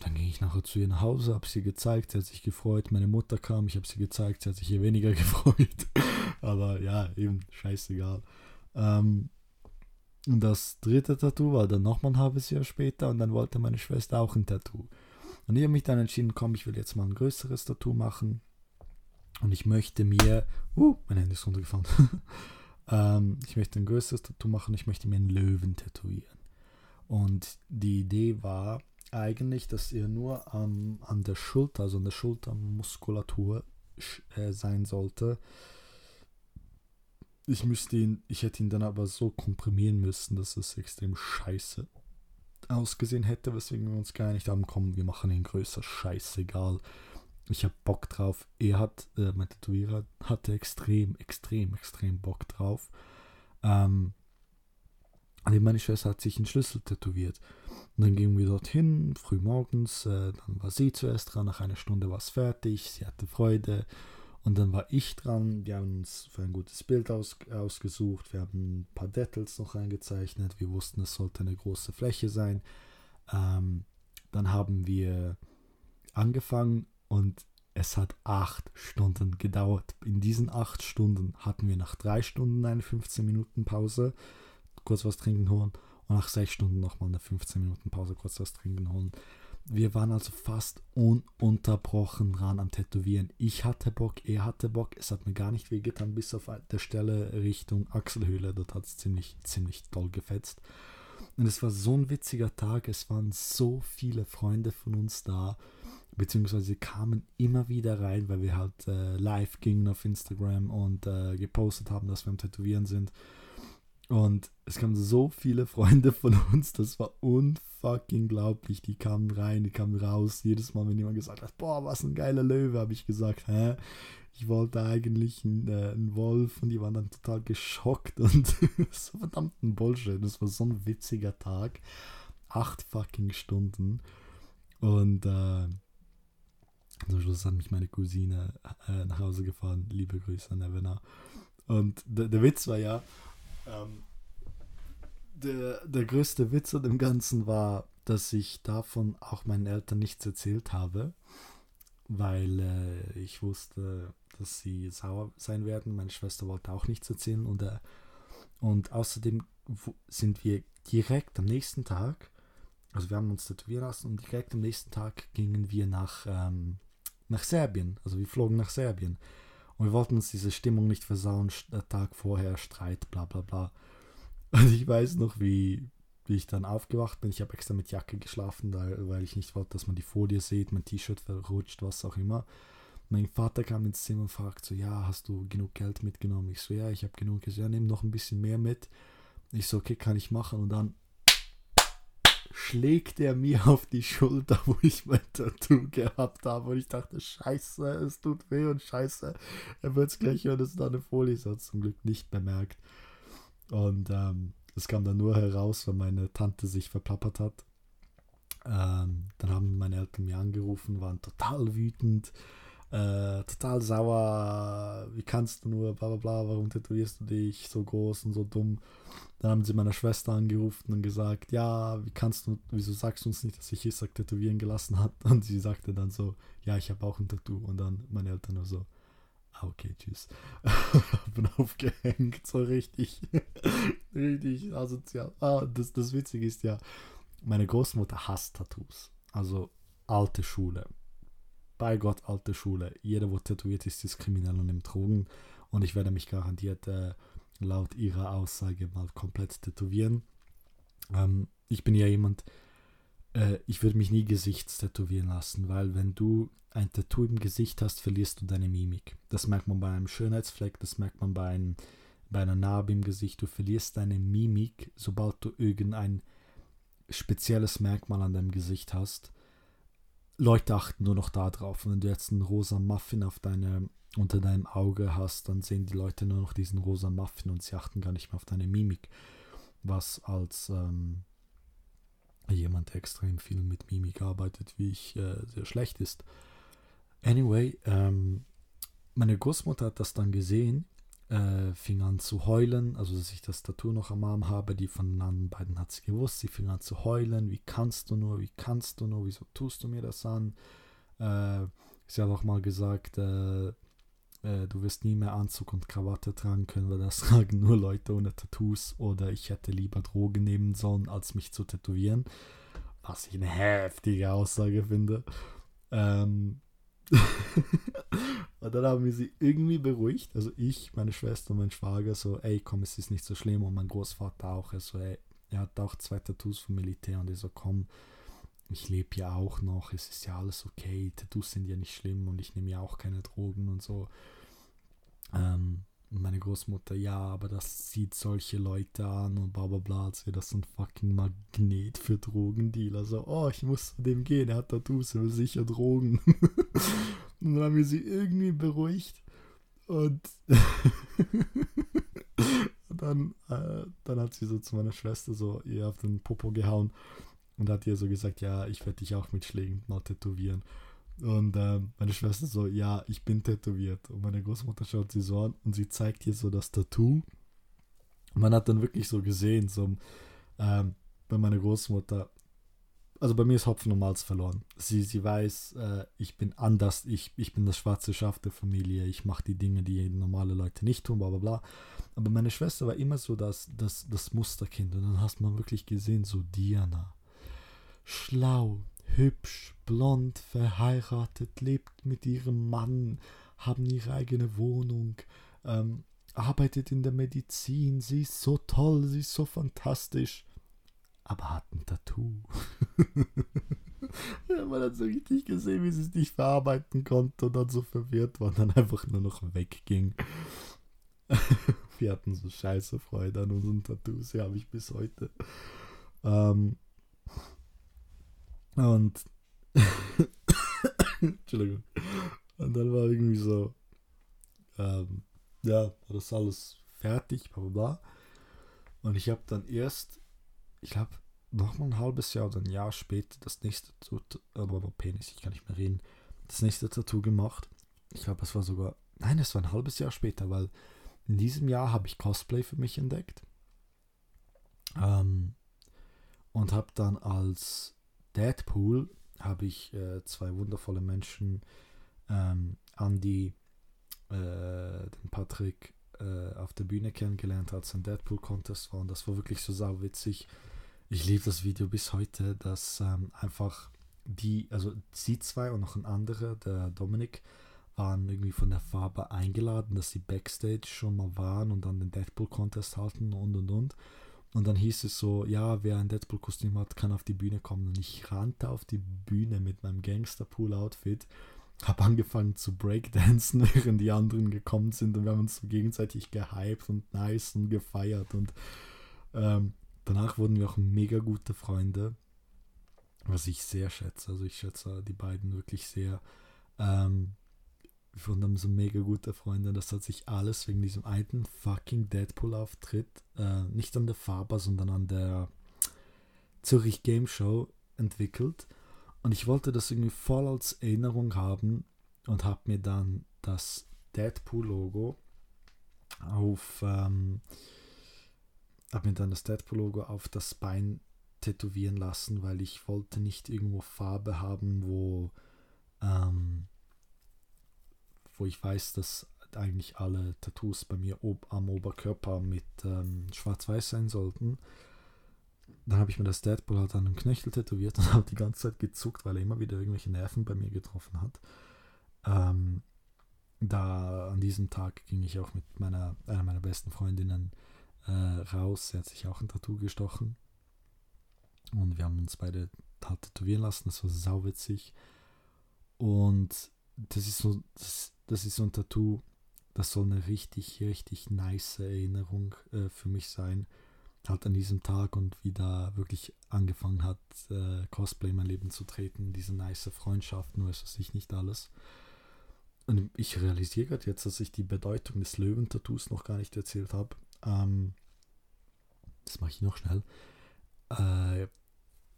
dann ging ich nachher zu ihr nach Hause, habe sie gezeigt, sie hat sich gefreut. Meine Mutter kam, ich habe sie gezeigt, sie hat sich hier weniger gefreut. Aber ja, eben scheißegal. Ähm, und das dritte Tattoo war dann nochmal ein halbes Jahr später und dann wollte meine Schwester auch ein Tattoo. Und ich habe mich dann entschieden, komm, ich will jetzt mal ein größeres Tattoo machen. Und ich möchte mir, uh, mein Handy ist runtergefallen. ähm, ich möchte ein größeres Tattoo machen. Ich möchte mir einen Löwen tätowieren. Und die Idee war eigentlich, dass er nur ähm, an der Schulter, also an der Schultermuskulatur äh, sein sollte. Ich müsste ihn, ich hätte ihn dann aber so komprimieren müssen, dass es extrem scheiße ausgesehen hätte, weswegen wir uns geeinigt haben, komm, wir machen ihn größer, scheißegal. Ich habe Bock drauf. Er hat, äh, mein Tätowierer hatte extrem, extrem, extrem Bock drauf. Ähm, und meine Schwester hat sich einen Schlüssel tätowiert. Und dann gingen wir dorthin, früh morgens. Äh, dann war sie zuerst dran. Nach einer Stunde war es fertig. Sie hatte Freude. Und dann war ich dran. Wir haben uns für ein gutes Bild aus, ausgesucht. Wir haben ein paar Details noch eingezeichnet. Wir wussten, es sollte eine große Fläche sein. Ähm, dann haben wir angefangen und es hat acht Stunden gedauert. In diesen acht Stunden hatten wir nach drei Stunden eine 15 Minuten Pause, kurz was trinken holen und nach sechs Stunden nochmal eine 15 Minuten Pause, kurz was trinken holen. Wir waren also fast ununterbrochen dran am Tätowieren. Ich hatte Bock, er hatte Bock. Es hat mir gar nicht wehgetan, bis auf der Stelle Richtung Achselhöhle. Dort hat es ziemlich, ziemlich toll gefetzt. Und es war so ein witziger Tag. Es waren so viele Freunde von uns da. Beziehungsweise kamen immer wieder rein, weil wir halt äh, live gingen auf Instagram und äh, gepostet haben, dass wir am Tätowieren sind. Und es kamen so viele Freunde von uns, das war unfucking glaublich. Die kamen rein, die kamen raus. Jedes Mal, wenn jemand gesagt hat, boah, was ein geiler Löwe, habe ich gesagt, hä? Ich wollte eigentlich einen, äh, einen Wolf und die waren dann total geschockt und so verdammt ein Bullshit. Das war so ein witziger Tag. Acht fucking Stunden. Und äh, zum Schluss hat mich meine Cousine äh, nach Hause gefahren. Liebe Grüße an Evena. Und der, der Witz war ja, ähm, der, der größte Witz an dem Ganzen war, dass ich davon auch meinen Eltern nichts erzählt habe, weil äh, ich wusste, dass sie sauer sein werden. Meine Schwester wollte auch nichts erzählen und, äh, und außerdem sind wir direkt am nächsten Tag, also wir haben uns tätowieren lassen und direkt am nächsten Tag gingen wir nach, ähm, nach Serbien. Also wir flogen nach Serbien. Und wir wollten uns diese Stimmung nicht versauen, der Tag vorher, Streit, bla bla bla. Und ich weiß noch, wie, wie ich dann aufgewacht bin. Ich habe extra mit Jacke geschlafen, weil ich nicht wollte, dass man die Folie sieht, mein T-Shirt verrutscht, was auch immer. Mein Vater kam ins Zimmer und fragt so, ja, hast du genug Geld mitgenommen? Ich so, ja, ich habe genug. Ich so, ja, nimm noch ein bisschen mehr mit. Ich so, okay, kann ich machen. Und dann schlägt er mir auf die Schulter, wo ich mein Tattoo gehabt habe. Und ich dachte, scheiße, es tut weh und scheiße, er wird es gleich hören, dass da eine Folie ist. Hat zum Glück nicht bemerkt. Und ähm, es kam dann nur heraus, weil meine Tante sich verplappert hat. Ähm, dann haben meine Eltern mir angerufen, waren total wütend, äh, total sauer. Wie kannst du nur, bla bla bla, warum tätowierst du dich so groß und so dumm? Dann haben sie meine Schwester angerufen und gesagt, ja, wie kannst du, wieso sagst du uns nicht, dass sich Isaac tätowieren gelassen hat? Und sie sagte dann so, ja, ich habe auch ein Tattoo. Und dann meine Eltern nur so, ah, okay, tschüss. Bin aufgehängt, so richtig, richtig asozial. Ah, das, das Witzige ist ja, meine Großmutter hasst Tattoos. Also alte Schule. Bei Gott, alte Schule. Jeder, wo tätowiert ist, ist kriminell und nimmt Drogen. Und ich werde mich garantiert äh, laut ihrer Aussage mal komplett tätowieren. Ähm, ich bin ja jemand, äh, ich würde mich nie gesichtstätowieren lassen, weil wenn du ein Tattoo im Gesicht hast, verlierst du deine Mimik. Das merkt man bei einem Schönheitsfleck, das merkt man bei, einem, bei einer Narbe im Gesicht. Du verlierst deine Mimik, sobald du irgendein spezielles Merkmal an deinem Gesicht hast. Leute achten nur noch darauf. Und wenn du jetzt einen rosa Muffin auf deine unter deinem Auge hast, dann sehen die Leute nur noch diesen rosa Muffin und sie achten gar nicht mehr auf deine Mimik. Was als ähm, jemand, der extrem viel mit Mimik arbeitet, wie ich, äh, sehr schlecht ist. Anyway, ähm, meine Großmutter hat das dann gesehen, äh, fing an zu heulen, also dass ich das Tattoo noch am Arm habe, die von den anderen beiden hat sie gewusst, sie fing an zu heulen, wie kannst du nur, wie kannst du nur, wieso tust du mir das an? Äh, sie hat auch mal gesagt, äh, äh, du wirst nie mehr Anzug und Krawatte tragen können, weil das tragen nur Leute ohne Tattoos oder ich hätte lieber Drogen nehmen sollen, als mich zu tätowieren. Was ich eine heftige Aussage finde. Ähm und dann haben wir sie irgendwie beruhigt. Also ich, meine Schwester und mein Schwager so, ey, komm, es ist nicht so schlimm. Und mein Großvater auch. Er so, ey, er hat auch zwei Tattoos vom Militär und er so, komm, ich lebe ja auch noch, es ist ja alles okay, Tattoos sind ja nicht schlimm und ich nehme ja auch keine Drogen und so. Ähm, meine Großmutter, ja, aber das zieht solche Leute an und bla bla bla, als wäre das so ein fucking Magnet für Drogendealer. So, oh, ich muss zu dem gehen, er hat Tattoos, er will sicher Drogen. und dann haben wir sie irgendwie beruhigt. Und dann, äh, dann hat sie so zu meiner Schwester so ihr auf den Popo gehauen und hat ihr so gesagt, ja, ich werde dich auch mit Schlägen mal tätowieren. Und äh, meine Schwester so, ja, ich bin tätowiert. Und meine Großmutter schaut sie so an und sie zeigt ihr so das Tattoo. Und man hat dann wirklich so gesehen, so ähm, bei meiner Großmutter, also bei mir ist Hopfen und Malz verloren. Sie, sie weiß, äh, ich bin anders, ich, ich bin das schwarze Schaf der Familie, ich mache die Dinge, die normale Leute nicht tun, bla bla bla. Aber meine Schwester war immer so das, das, das Musterkind. Und dann hast man wirklich gesehen, so Diana. Schlau, hübsch, blond, verheiratet, lebt mit ihrem Mann, haben ihre eigene Wohnung, ähm, arbeitet in der Medizin, sie ist so toll, sie ist so fantastisch, aber hat ein Tattoo. ja, man hat so richtig gesehen, wie sie es nicht verarbeiten konnte und dann so verwirrt war und dann einfach nur noch wegging. Wir hatten so scheiße Freude an unseren Tattoos, ja, habe ich bis heute. Ähm, und Entschuldigung. Und dann war irgendwie so, ähm, ja, das alles fertig, bla bla bla. Und ich habe dann erst, ich glaube, noch mal ein halbes Jahr oder ein Jahr später das nächste Tattoo, aber Penis, ich kann nicht mehr reden, das nächste Tattoo gemacht. Ich glaube, es war sogar, nein, es war ein halbes Jahr später, weil in diesem Jahr habe ich Cosplay für mich entdeckt. Ähm, und habe dann als Deadpool habe ich äh, zwei wundervolle Menschen, ähm, Andy, äh, den Patrick, äh, auf der Bühne kennengelernt, als ein Deadpool-Contest war. Und das war wirklich so sauwitzig. Ich liebe das Video bis heute, dass ähm, einfach die, also sie zwei und noch ein anderer, der Dominik, waren irgendwie von der Farbe eingeladen, dass sie Backstage schon mal waren und dann den Deadpool-Contest halten und und und. Und dann hieß es so, ja, wer ein Deadpool-Kostüm hat, kann auf die Bühne kommen. Und ich rannte auf die Bühne mit meinem Gangster-Pool-Outfit, habe angefangen zu Breakdancen, während die anderen gekommen sind. Und wir haben uns so gegenseitig gehypt und nice und gefeiert. Und ähm, danach wurden wir auch mega gute Freunde, was ich sehr schätze. Also ich schätze die beiden wirklich sehr. Ähm, von einem so mega guter Freund, das hat sich alles wegen diesem einen fucking Deadpool-Auftritt, äh, nicht an der Faber, sondern an der Zürich Game Show entwickelt. Und ich wollte das irgendwie voll als Erinnerung haben und habe mir dann das Deadpool-Logo auf, ähm, habe mir dann das Deadpool-Logo auf das Bein tätowieren lassen, weil ich wollte nicht irgendwo Farbe haben, wo ähm, wo ich weiß, dass eigentlich alle Tattoos bei mir ob, am Oberkörper mit ähm, schwarz-weiß sein sollten. Dann habe ich mir das Deadpool halt an den Knöchel tätowiert und habe die ganze Zeit gezuckt, weil er immer wieder irgendwelche Nerven bei mir getroffen hat. Ähm, da an diesem Tag ging ich auch mit meiner, einer meiner besten Freundinnen äh, raus. Sie hat sich auch ein Tattoo gestochen. Und wir haben uns beide tätowieren lassen. Das war sauwitzig. Und das ist so, das, das ist so ein Tattoo, das soll eine richtig, richtig nice Erinnerung äh, für mich sein. Halt an diesem Tag und wie da wirklich angefangen hat, äh, Cosplay in mein Leben zu treten, diese nice Freundschaft, nur ist es sich nicht alles. Und ich realisiere gerade jetzt, dass ich die Bedeutung des Löwentattoos noch gar nicht erzählt habe. Ähm, das mache ich noch schnell. Äh,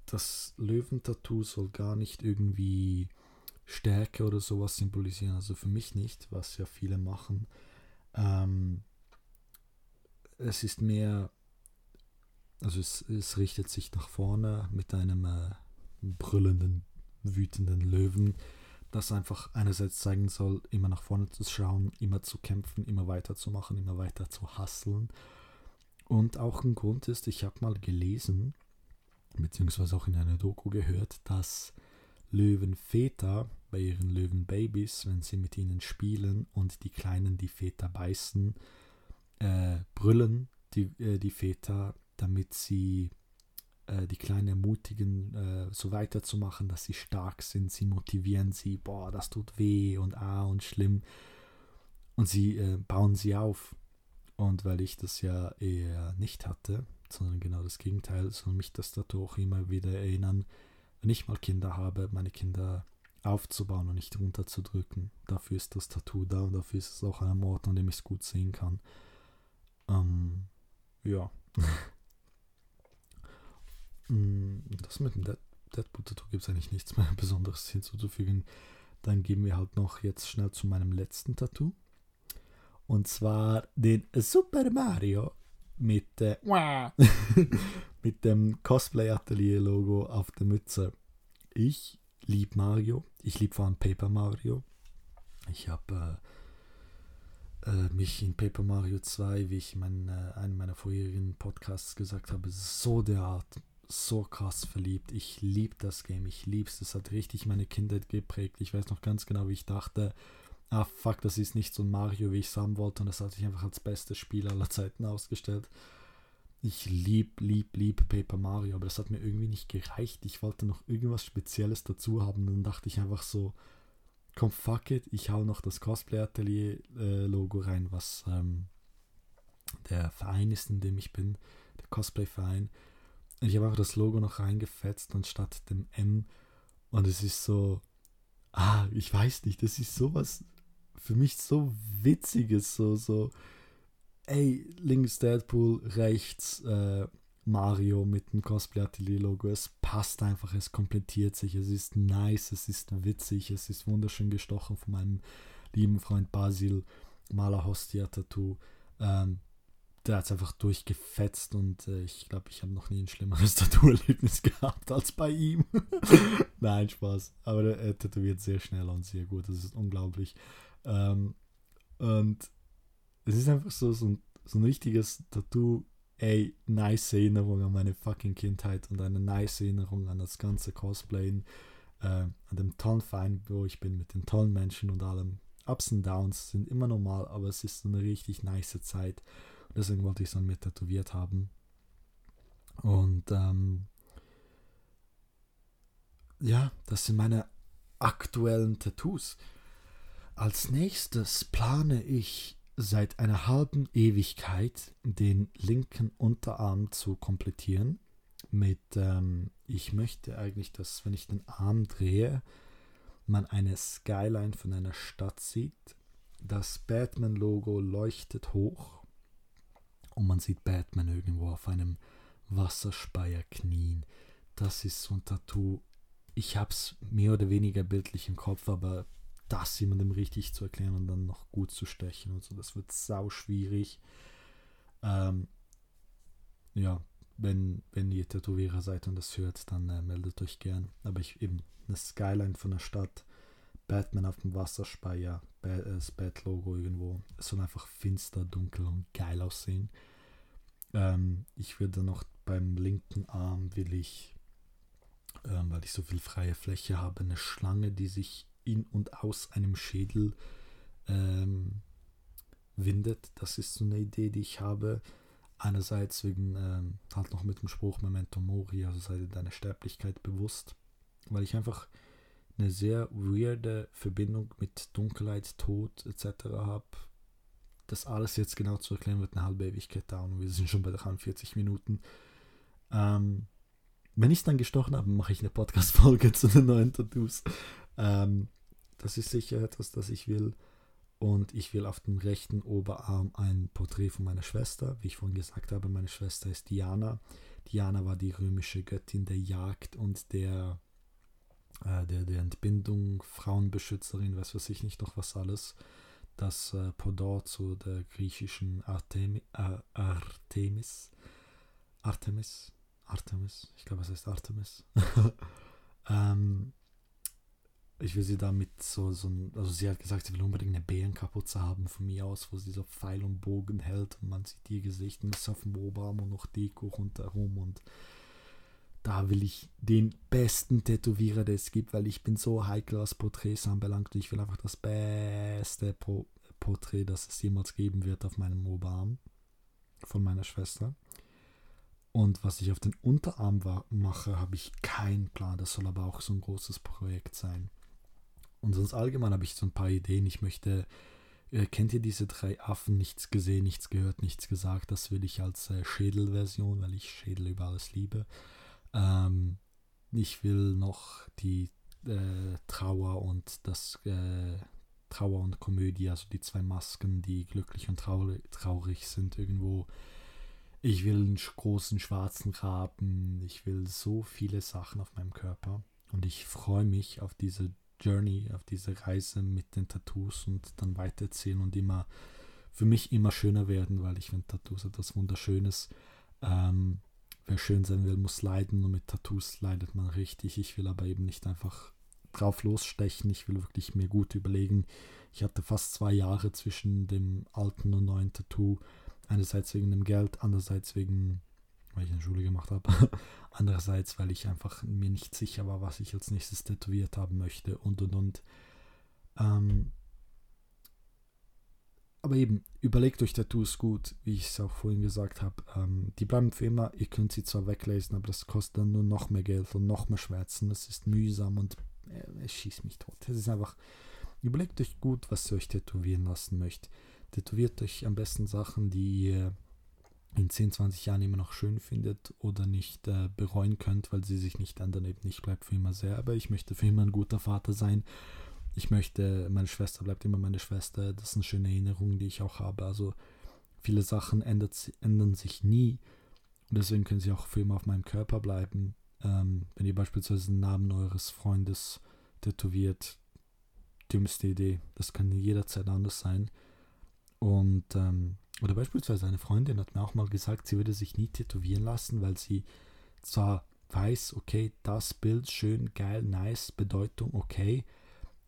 das Löwentattoo soll gar nicht irgendwie Stärke oder sowas symbolisieren. Also für mich nicht, was ja viele machen. Ähm, es ist mehr, also es, es, richtet sich nach vorne mit einem äh, brüllenden, wütenden Löwen, das einfach einerseits zeigen soll, immer nach vorne zu schauen, immer zu kämpfen, immer weiterzumachen, immer weiter zu hasseln. Und auch ein Grund ist, ich habe mal gelesen, beziehungsweise auch in einer Doku gehört, dass Löwenväter bei ihren Löwenbabys, wenn sie mit ihnen spielen und die Kleinen die Väter beißen, äh, brüllen die, äh, die Väter, damit sie äh, die Kleinen ermutigen, äh, so weiterzumachen, dass sie stark sind. Sie motivieren sie, boah, das tut weh und ah und schlimm. Und sie äh, bauen sie auf. Und weil ich das ja eher nicht hatte, sondern genau das Gegenteil, soll mich das auch immer wieder erinnern, wenn ich mal Kinder habe, meine Kinder aufzubauen und nicht runterzudrücken. Dafür ist das Tattoo da und dafür ist es auch ein Ort, an dem ich es gut sehen kann. Ähm, ja. Mm, das mit dem Deadpool-Tattoo gibt es eigentlich nichts mehr Besonderes hinzuzufügen. Dann gehen wir halt noch jetzt schnell zu meinem letzten Tattoo. Und zwar den Super Mario mit, äh, mit dem Cosplay-Atelier-Logo auf der Mütze. Ich liebe Mario. Ich liebe vor allem Paper Mario. Ich habe äh, äh, mich in Paper Mario 2, wie ich in mein, äh, einem meiner vorherigen Podcasts gesagt habe, so derart, so krass verliebt. Ich liebe das Game. Ich liebe es. Es hat richtig meine Kindheit geprägt. Ich weiß noch ganz genau, wie ich dachte, ah fuck, das ist nicht so ein Mario, wie ich es haben wollte und das hat sich einfach als bestes Spiel aller Zeiten ausgestellt. Ich lieb, lieb, lieb Paper Mario, aber das hat mir irgendwie nicht gereicht. Ich wollte noch irgendwas Spezielles dazu haben. Dann dachte ich einfach so, komm, fuck it, ich hau noch das Cosplay Atelier äh, Logo rein, was ähm, der Verein ist, in dem ich bin, der Cosplay Verein. Ich habe einfach das Logo noch reingefetzt anstatt dem M und es ist so, ah, ich weiß nicht, das ist sowas für mich so witziges, so, so, ey, links Deadpool, rechts äh, Mario mit dem Cosplay Atelier Logo. Es passt einfach, es komplettiert sich, es ist nice, es ist witzig, es ist wunderschön gestochen von meinem lieben Freund Basil, Maler Hostia Tattoo. Ähm, der hat es einfach durchgefetzt und äh, ich glaube, ich habe noch nie ein schlimmeres Tattoo-Erlebnis gehabt als bei ihm. Nein, Spaß. Aber er tätowiert sehr schnell und sehr gut. Das ist unglaublich. Ähm, und es ist einfach so, so, ein, so ein richtiges Tattoo. Ey, nice Erinnerung an meine fucking Kindheit und eine nice Erinnerung an das ganze Cosplayen, äh, an dem tollen Verein, wo ich bin, mit den tollen Menschen und allem. Ups und Downs sind immer normal, aber es ist eine richtig nice Zeit. Deswegen wollte ich es dann mit tätowiert haben. Und ähm, ja, das sind meine aktuellen Tattoos. Als nächstes plane ich seit einer halben Ewigkeit den linken Unterarm zu komplettieren. Mit, ähm, ich möchte eigentlich, dass, wenn ich den Arm drehe, man eine Skyline von einer Stadt sieht. Das Batman-Logo leuchtet hoch und man sieht Batman irgendwo auf einem Wasserspeier knien. Das ist so ein Tattoo. Ich habe es mehr oder weniger bildlich im Kopf, aber das jemandem richtig zu erklären und dann noch gut zu stechen und so. Das wird sau schwierig. Ähm, ja, wenn, wenn ihr Tätowierer seid und das hört, dann äh, meldet euch gern. Aber ich eben eine Skyline von der Stadt, Batman auf dem Wasserspeier, äh, das Bat-Logo irgendwo. Es soll einfach finster, dunkel und geil aussehen. Ähm, ich würde noch beim linken Arm will ich, ähm, weil ich so viel freie Fläche habe, eine Schlange, die sich in und aus einem Schädel ähm, windet. Das ist so eine Idee, die ich habe. Einerseits wegen ähm, halt noch mit dem Spruch Memento Mori, also sei dir deine Sterblichkeit bewusst, weil ich einfach eine sehr weirde Verbindung mit Dunkelheit, Tod etc. habe. Das alles jetzt genau zu erklären wird eine halbe Ewigkeit dauern und wir sind schon bei 43 Minuten. Ähm, wenn ich dann gestochen habe, mache ich eine Podcast-Folge zu den neuen Tattoos. Ähm, das ist sicher etwas, das ich will. Und ich will auf dem rechten Oberarm ein Porträt von meiner Schwester. Wie ich vorhin gesagt habe, meine Schwester ist Diana. Diana war die römische Göttin der Jagd und der, äh, der, der Entbindung, Frauenbeschützerin, weiß was ich nicht noch was alles. Das äh, Pendant zu der griechischen Artemi, äh, Artemis. Artemis. Artemis. Ich glaube, es heißt Artemis. ähm, ich will sie damit so, so also sie hat gesagt, sie will unbedingt eine Bärenkapuze haben von mir aus, wo sie so Pfeil und Bogen hält und man sieht ihr Gesicht und ist auf dem Oberarm und noch Deko rundherum und da will ich den besten Tätowierer, der es gibt, weil ich bin so heikel, was Porträts anbelangt ich will einfach das beste Pro Porträt, das es jemals geben wird auf meinem Oberarm von meiner Schwester. Und was ich auf den Unterarm mache, habe ich keinen Plan. Das soll aber auch so ein großes Projekt sein. Und sonst allgemein habe ich so ein paar Ideen. Ich möchte Äh, kennt ihr diese drei Affen? Nichts gesehen, nichts gehört, nichts gesagt. Das will ich als äh, Schädelversion, weil ich Schädel über alles liebe. Ähm, ich will noch die äh, Trauer und das äh, Trauer und Komödie, also die zwei Masken, die glücklich und traurig, traurig sind irgendwo. Ich will einen großen schwarzen Raben. Ich will so viele Sachen auf meinem Körper. Und ich freue mich auf diese Journey, auf diese Reise mit den Tattoos und dann weitererzählen und immer für mich immer schöner werden, weil ich finde Tattoos etwas Wunderschönes. Ähm, wer schön sein will, muss leiden und mit Tattoos leidet man richtig. Ich will aber eben nicht einfach drauf losstechen. Ich will wirklich mir gut überlegen. Ich hatte fast zwei Jahre zwischen dem alten und neuen Tattoo. Einerseits wegen dem Geld, andererseits wegen weil ich eine Schule gemacht habe. Andererseits, weil ich einfach mir nicht sicher war, was ich als nächstes tätowiert haben möchte und und und. Ähm, aber eben, überlegt euch Tattoos gut, wie ich es auch vorhin gesagt habe. Ähm, die bleiben für immer, ihr könnt sie zwar weglesen, aber das kostet dann nur noch mehr Geld und noch mehr Schmerzen. Es ist mühsam und äh, es schießt mich tot. Es ist einfach, überlegt euch gut, was ihr euch tätowieren lassen möchtet. Tätowiert euch am besten Sachen, die ihr in 10, 20 Jahren immer noch schön findet oder nicht äh, bereuen könnt, weil sie sich nicht ändern. Eben ich bleibe für immer sehr, aber ich möchte für immer ein guter Vater sein. Ich möchte, meine Schwester bleibt immer meine Schwester. Das sind schöne Erinnerungen, die ich auch habe. Also viele Sachen ändert, ändern sich nie. Und deswegen können sie auch für immer auf meinem Körper bleiben. Ähm, wenn ihr beispielsweise den Namen eures Freundes tätowiert, dümmste Idee. Das kann jederzeit anders sein. Und ähm, oder beispielsweise eine Freundin hat mir auch mal gesagt, sie würde sich nie tätowieren lassen, weil sie zwar weiß, okay, das Bild schön, geil, nice, Bedeutung, okay,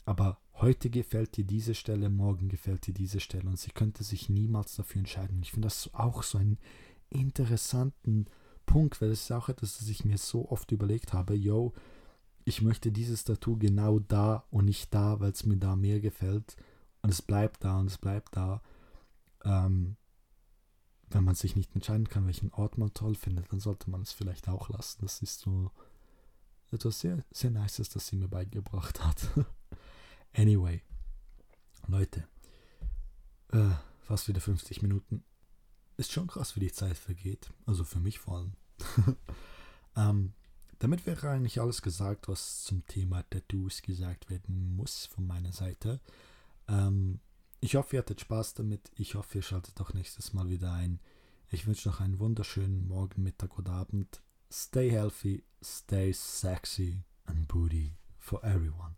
aber heute gefällt dir diese Stelle, morgen gefällt dir diese Stelle und sie könnte sich niemals dafür entscheiden. Ich finde das auch so einen interessanten Punkt, weil es ist auch etwas, das ich mir so oft überlegt habe, yo, ich möchte dieses Tattoo genau da und nicht da, weil es mir da mehr gefällt und es bleibt da und es bleibt da. Ähm, wenn man sich nicht entscheiden kann, welchen Ort man toll findet, dann sollte man es vielleicht auch lassen. Das ist so etwas sehr, sehr Nices, das sie mir beigebracht hat. anyway, Leute, äh, fast wieder 50 Minuten. Ist schon krass, wie die Zeit vergeht. Also für mich vor allem. ähm, damit wäre eigentlich alles gesagt, was zum Thema Tattoos gesagt werden muss von meiner Seite. Ähm, ich hoffe, ihr hattet Spaß damit. Ich hoffe, ihr schaltet auch nächstes Mal wieder ein. Ich wünsche noch einen wunderschönen Morgen, Mittag oder Abend. Stay healthy, stay sexy and booty for everyone.